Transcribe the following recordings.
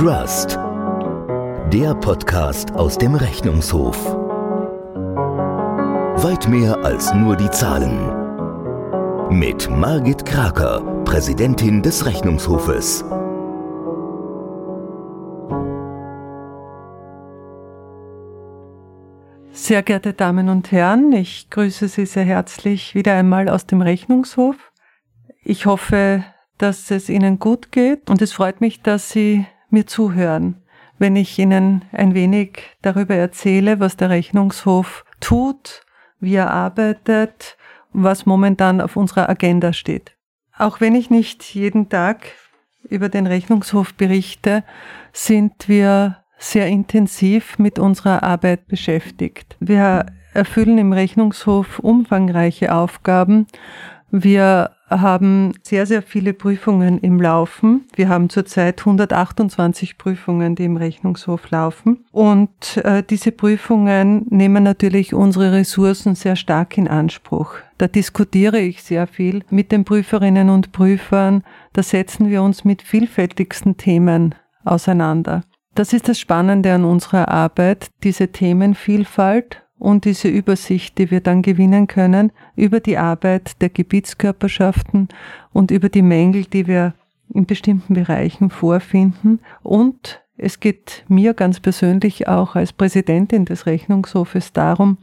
Trust. Der Podcast aus dem Rechnungshof. Weit mehr als nur die Zahlen. Mit Margit Kraker, Präsidentin des Rechnungshofes. Sehr geehrte Damen und Herren, ich grüße Sie sehr herzlich wieder einmal aus dem Rechnungshof. Ich hoffe, dass es Ihnen gut geht und es freut mich, dass Sie mir zuhören, wenn ich Ihnen ein wenig darüber erzähle, was der Rechnungshof tut, wie er arbeitet, was momentan auf unserer Agenda steht. Auch wenn ich nicht jeden Tag über den Rechnungshof berichte, sind wir sehr intensiv mit unserer Arbeit beschäftigt. Wir erfüllen im Rechnungshof umfangreiche Aufgaben. Wir haben sehr, sehr viele Prüfungen im Laufen. Wir haben zurzeit 128 Prüfungen, die im Rechnungshof laufen. Und äh, diese Prüfungen nehmen natürlich unsere Ressourcen sehr stark in Anspruch. Da diskutiere ich sehr viel mit den Prüferinnen und Prüfern. Da setzen wir uns mit vielfältigsten Themen auseinander. Das ist das Spannende an unserer Arbeit, diese Themenvielfalt und diese Übersicht, die wir dann gewinnen können über die Arbeit der Gebietskörperschaften und über die Mängel, die wir in bestimmten Bereichen vorfinden. Und es geht mir ganz persönlich auch als Präsidentin des Rechnungshofes darum,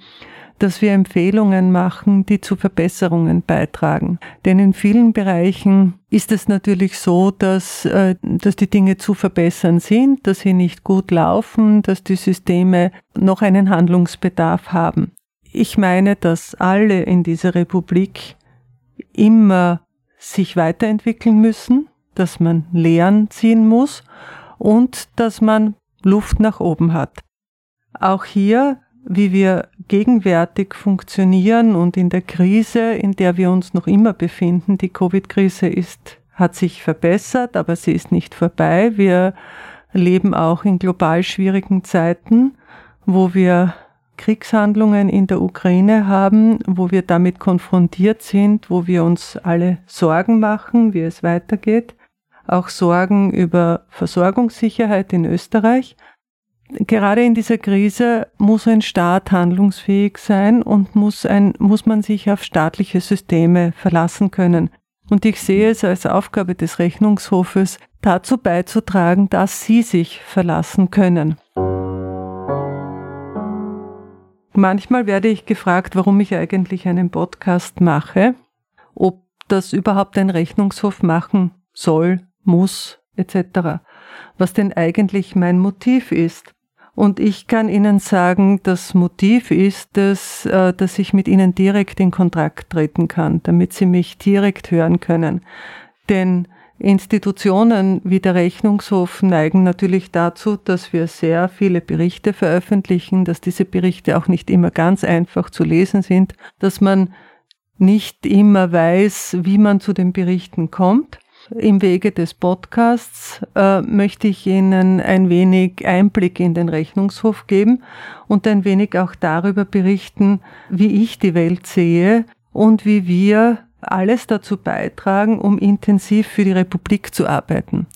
dass wir Empfehlungen machen, die zu Verbesserungen beitragen. Denn in vielen Bereichen ist es natürlich so, dass, äh, dass die Dinge zu verbessern sind, dass sie nicht gut laufen, dass die Systeme noch einen Handlungsbedarf haben. Ich meine, dass alle in dieser Republik immer sich weiterentwickeln müssen, dass man Lehren ziehen muss und dass man Luft nach oben hat. Auch hier wie wir gegenwärtig funktionieren und in der Krise, in der wir uns noch immer befinden, die Covid-Krise ist, hat sich verbessert, aber sie ist nicht vorbei. Wir leben auch in global schwierigen Zeiten, wo wir Kriegshandlungen in der Ukraine haben, wo wir damit konfrontiert sind, wo wir uns alle Sorgen machen, wie es weitergeht, auch Sorgen über Versorgungssicherheit in Österreich gerade in dieser Krise muss ein Staat handlungsfähig sein und muss, ein, muss man sich auf staatliche Systeme verlassen können. Und ich sehe es als Aufgabe des Rechnungshofes, dazu beizutragen, dass sie sich verlassen können. Manchmal werde ich gefragt, warum ich eigentlich einen Podcast mache, ob das überhaupt ein Rechnungshof machen soll, muss, etc. Was denn eigentlich mein Motiv ist. Und ich kann Ihnen sagen, das Motiv ist, dass, äh, dass ich mit Ihnen direkt in Kontakt treten kann, damit Sie mich direkt hören können. Denn Institutionen wie der Rechnungshof neigen natürlich dazu, dass wir sehr viele Berichte veröffentlichen, dass diese Berichte auch nicht immer ganz einfach zu lesen sind, dass man nicht immer weiß, wie man zu den Berichten kommt. Im Wege des Podcasts äh, möchte ich Ihnen ein wenig Einblick in den Rechnungshof geben und ein wenig auch darüber berichten, wie ich die Welt sehe und wie wir alles dazu beitragen, um intensiv für die Republik zu arbeiten.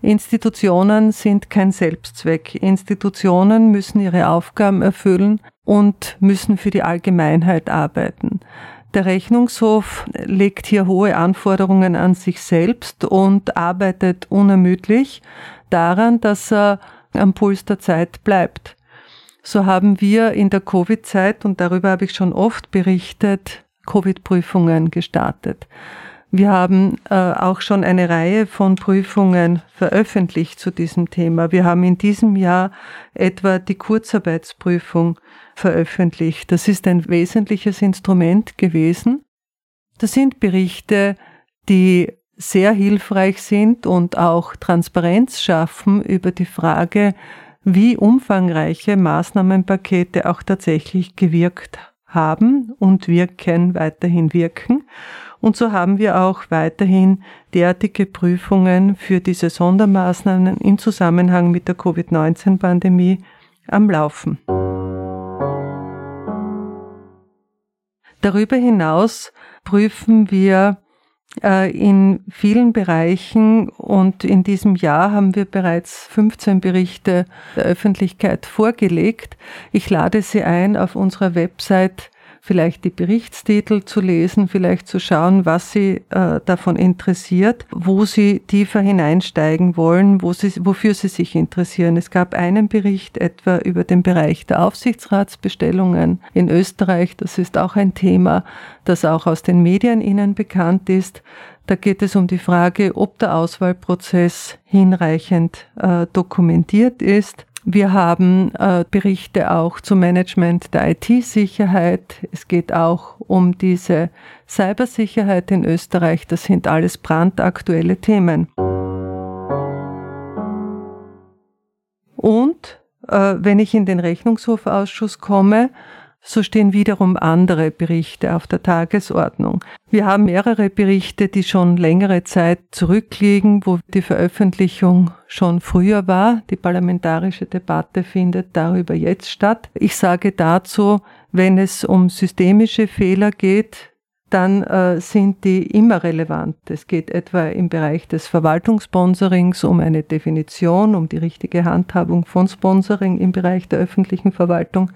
Institutionen sind kein Selbstzweck. Institutionen müssen ihre Aufgaben erfüllen und müssen für die Allgemeinheit arbeiten. Der Rechnungshof legt hier hohe Anforderungen an sich selbst und arbeitet unermüdlich daran, dass er am Puls der Zeit bleibt. So haben wir in der Covid-Zeit, und darüber habe ich schon oft berichtet, Covid-Prüfungen gestartet. Wir haben äh, auch schon eine Reihe von Prüfungen veröffentlicht zu diesem Thema. Wir haben in diesem Jahr etwa die Kurzarbeitsprüfung veröffentlicht. Das ist ein wesentliches Instrument gewesen. Das sind Berichte, die sehr hilfreich sind und auch Transparenz schaffen über die Frage, wie umfangreiche Maßnahmenpakete auch tatsächlich gewirkt haben und wirken, weiterhin wirken. Und so haben wir auch weiterhin derartige Prüfungen für diese Sondermaßnahmen im Zusammenhang mit der Covid-19-Pandemie am Laufen. Darüber hinaus prüfen wir äh, in vielen Bereichen und in diesem Jahr haben wir bereits 15 Berichte der Öffentlichkeit vorgelegt. Ich lade Sie ein, auf unserer Website vielleicht die Berichtstitel zu lesen, vielleicht zu schauen, was Sie äh, davon interessiert, wo Sie tiefer hineinsteigen wollen, wo Sie, wofür Sie sich interessieren. Es gab einen Bericht etwa über den Bereich der Aufsichtsratsbestellungen in Österreich. Das ist auch ein Thema, das auch aus den Medien Ihnen bekannt ist. Da geht es um die Frage, ob der Auswahlprozess hinreichend äh, dokumentiert ist. Wir haben äh, Berichte auch zum Management der IT-Sicherheit. Es geht auch um diese Cybersicherheit in Österreich. Das sind alles brandaktuelle Themen. Und äh, wenn ich in den Rechnungshofausschuss komme, so stehen wiederum andere Berichte auf der Tagesordnung. Wir haben mehrere Berichte, die schon längere Zeit zurückliegen, wo die Veröffentlichung schon früher war. Die parlamentarische Debatte findet darüber jetzt statt. Ich sage dazu, wenn es um systemische Fehler geht, dann äh, sind die immer relevant. Es geht etwa im Bereich des Verwaltungssponsorings um eine Definition, um die richtige Handhabung von Sponsoring im Bereich der öffentlichen Verwaltung.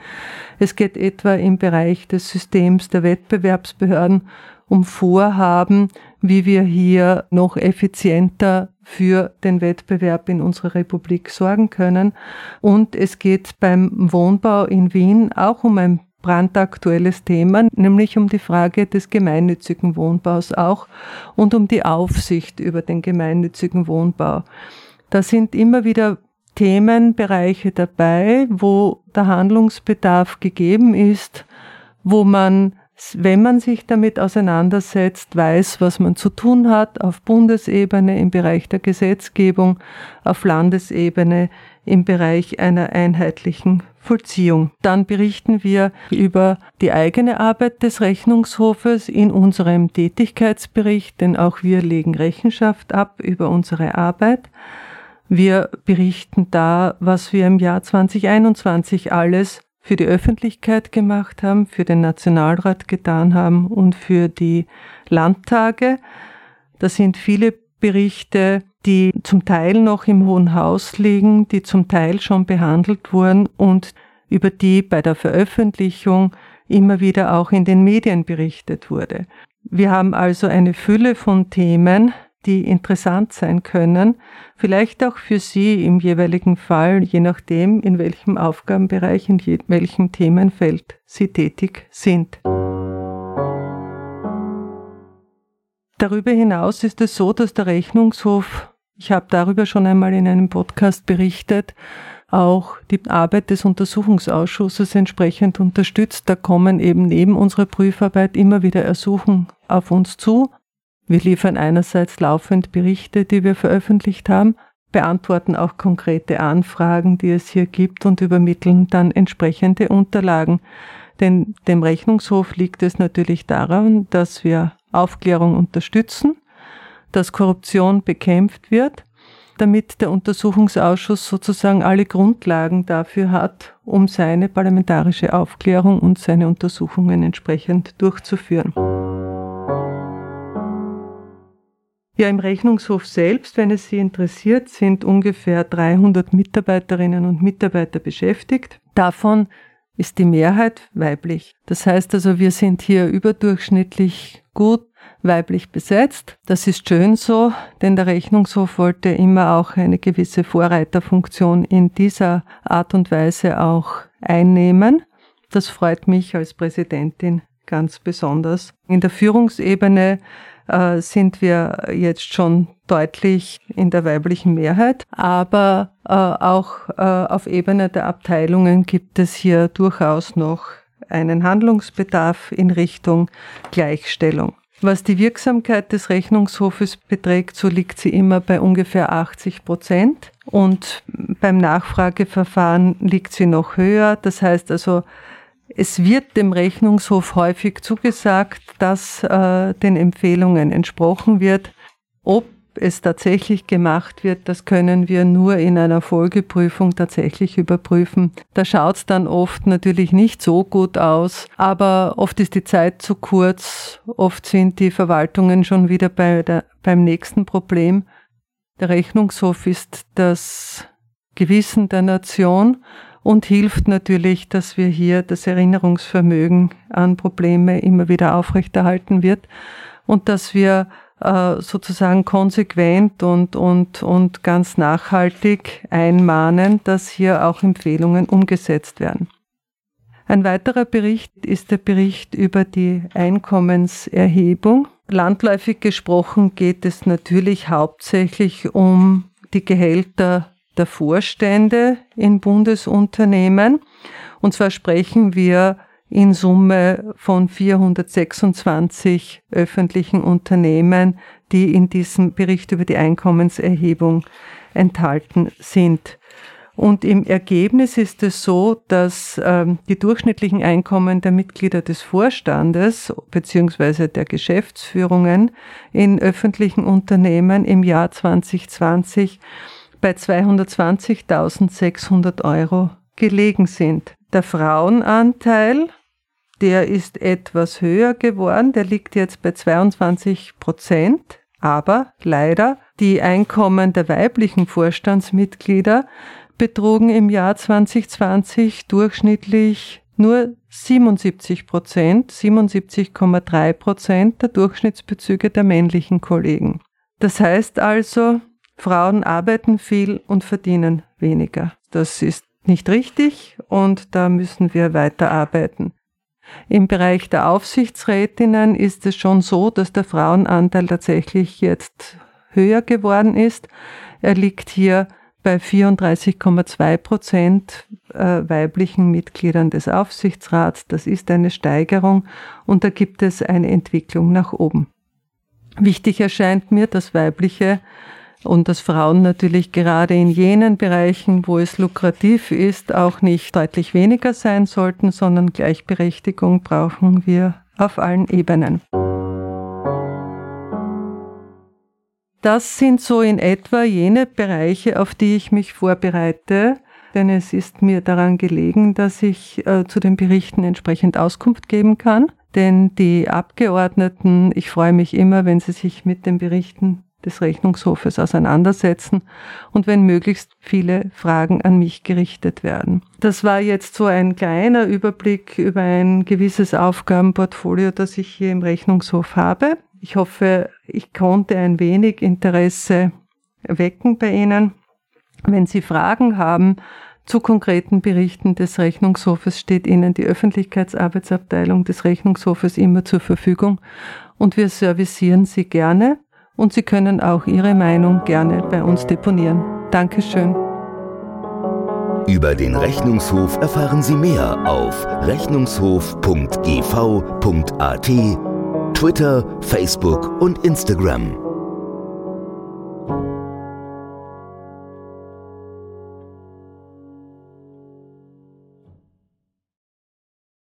Es geht etwa im Bereich des Systems der Wettbewerbsbehörden um Vorhaben, wie wir hier noch effizienter für den Wettbewerb in unserer Republik sorgen können. Und es geht beim Wohnbau in Wien auch um ein brandaktuelles Thema, nämlich um die Frage des gemeinnützigen Wohnbaus auch und um die Aufsicht über den gemeinnützigen Wohnbau. Da sind immer wieder Themenbereiche dabei, wo der Handlungsbedarf gegeben ist, wo man, wenn man sich damit auseinandersetzt, weiß, was man zu tun hat auf Bundesebene im Bereich der Gesetzgebung, auf Landesebene im Bereich einer einheitlichen Vollziehung. Dann berichten wir über die eigene Arbeit des Rechnungshofes in unserem Tätigkeitsbericht, denn auch wir legen Rechenschaft ab über unsere Arbeit. Wir berichten da, was wir im Jahr 2021 alles für die Öffentlichkeit gemacht haben, für den Nationalrat getan haben und für die Landtage. Das sind viele Berichte, die zum Teil noch im Hohen Haus liegen, die zum Teil schon behandelt wurden und über die bei der Veröffentlichung immer wieder auch in den Medien berichtet wurde. Wir haben also eine Fülle von Themen, die interessant sein können, vielleicht auch für Sie im jeweiligen Fall, je nachdem, in welchem Aufgabenbereich, in welchem Themenfeld Sie tätig sind. Darüber hinaus ist es so, dass der Rechnungshof, ich habe darüber schon einmal in einem Podcast berichtet, auch die Arbeit des Untersuchungsausschusses entsprechend unterstützt. Da kommen eben neben unserer Prüfarbeit immer wieder Ersuchen auf uns zu. Wir liefern einerseits laufend Berichte, die wir veröffentlicht haben, beantworten auch konkrete Anfragen, die es hier gibt und übermitteln dann entsprechende Unterlagen. Denn dem Rechnungshof liegt es natürlich daran, dass wir Aufklärung unterstützen, dass Korruption bekämpft wird, damit der Untersuchungsausschuss sozusagen alle Grundlagen dafür hat, um seine parlamentarische Aufklärung und seine Untersuchungen entsprechend durchzuführen. Ja, im Rechnungshof selbst, wenn es Sie interessiert, sind ungefähr 300 Mitarbeiterinnen und Mitarbeiter beschäftigt. Davon ist die Mehrheit weiblich. Das heißt also, wir sind hier überdurchschnittlich gut weiblich besetzt. Das ist schön so, denn der Rechnungshof wollte immer auch eine gewisse Vorreiterfunktion in dieser Art und Weise auch einnehmen. Das freut mich als Präsidentin ganz besonders. In der Führungsebene äh, sind wir jetzt schon deutlich in der weiblichen Mehrheit, aber äh, auch äh, auf Ebene der Abteilungen gibt es hier durchaus noch einen Handlungsbedarf in Richtung Gleichstellung. Was die Wirksamkeit des Rechnungshofes beträgt, so liegt sie immer bei ungefähr 80 Prozent. Und beim Nachfrageverfahren liegt sie noch höher. Das heißt also, es wird dem Rechnungshof häufig zugesagt, dass äh, den Empfehlungen entsprochen wird. Ob es tatsächlich gemacht wird, das können wir nur in einer Folgeprüfung tatsächlich überprüfen. Da schaut es dann oft natürlich nicht so gut aus, aber oft ist die Zeit zu kurz, oft sind die Verwaltungen schon wieder bei der, beim nächsten Problem. Der Rechnungshof ist das Gewissen der Nation und hilft natürlich, dass wir hier das Erinnerungsvermögen an Probleme immer wieder aufrechterhalten wird und dass wir äh, sozusagen konsequent und, und, und ganz nachhaltig einmahnen, dass hier auch Empfehlungen umgesetzt werden. Ein weiterer Bericht ist der Bericht über die Einkommenserhebung. Landläufig gesprochen geht es natürlich hauptsächlich um die Gehälter der Vorstände in Bundesunternehmen. Und zwar sprechen wir in Summe von 426 öffentlichen Unternehmen, die in diesem Bericht über die Einkommenserhebung enthalten sind. Und im Ergebnis ist es so, dass ähm, die durchschnittlichen Einkommen der Mitglieder des Vorstandes beziehungsweise der Geschäftsführungen in öffentlichen Unternehmen im Jahr 2020 bei 220.600 Euro gelegen sind. Der Frauenanteil, der ist etwas höher geworden, der liegt jetzt bei 22 Prozent, aber leider die Einkommen der weiblichen Vorstandsmitglieder betrugen im Jahr 2020 durchschnittlich nur 77 Prozent, 77,3 Prozent der Durchschnittsbezüge der männlichen Kollegen. Das heißt also, Frauen arbeiten viel und verdienen weniger. Das ist nicht richtig und da müssen wir weiter arbeiten. Im Bereich der Aufsichtsrätinnen ist es schon so, dass der Frauenanteil tatsächlich jetzt höher geworden ist. Er liegt hier bei 34,2 Prozent äh, weiblichen Mitgliedern des Aufsichtsrats. Das ist eine Steigerung und da gibt es eine Entwicklung nach oben. Wichtig erscheint mir, dass weibliche und dass Frauen natürlich gerade in jenen Bereichen, wo es lukrativ ist, auch nicht deutlich weniger sein sollten, sondern Gleichberechtigung brauchen wir auf allen Ebenen. Das sind so in etwa jene Bereiche, auf die ich mich vorbereite, denn es ist mir daran gelegen, dass ich äh, zu den Berichten entsprechend Auskunft geben kann. Denn die Abgeordneten, ich freue mich immer, wenn sie sich mit den Berichten des Rechnungshofes auseinandersetzen und wenn möglichst viele Fragen an mich gerichtet werden. Das war jetzt so ein kleiner Überblick über ein gewisses Aufgabenportfolio, das ich hier im Rechnungshof habe. Ich hoffe, ich konnte ein wenig Interesse wecken bei Ihnen. Wenn Sie Fragen haben zu konkreten Berichten des Rechnungshofes, steht Ihnen die Öffentlichkeitsarbeitsabteilung des Rechnungshofes immer zur Verfügung und wir servicieren Sie gerne und Sie können auch Ihre Meinung gerne bei uns deponieren. Dankeschön. Über den Rechnungshof erfahren Sie mehr auf rechnungshof.gv.at Twitter, Facebook und Instagram.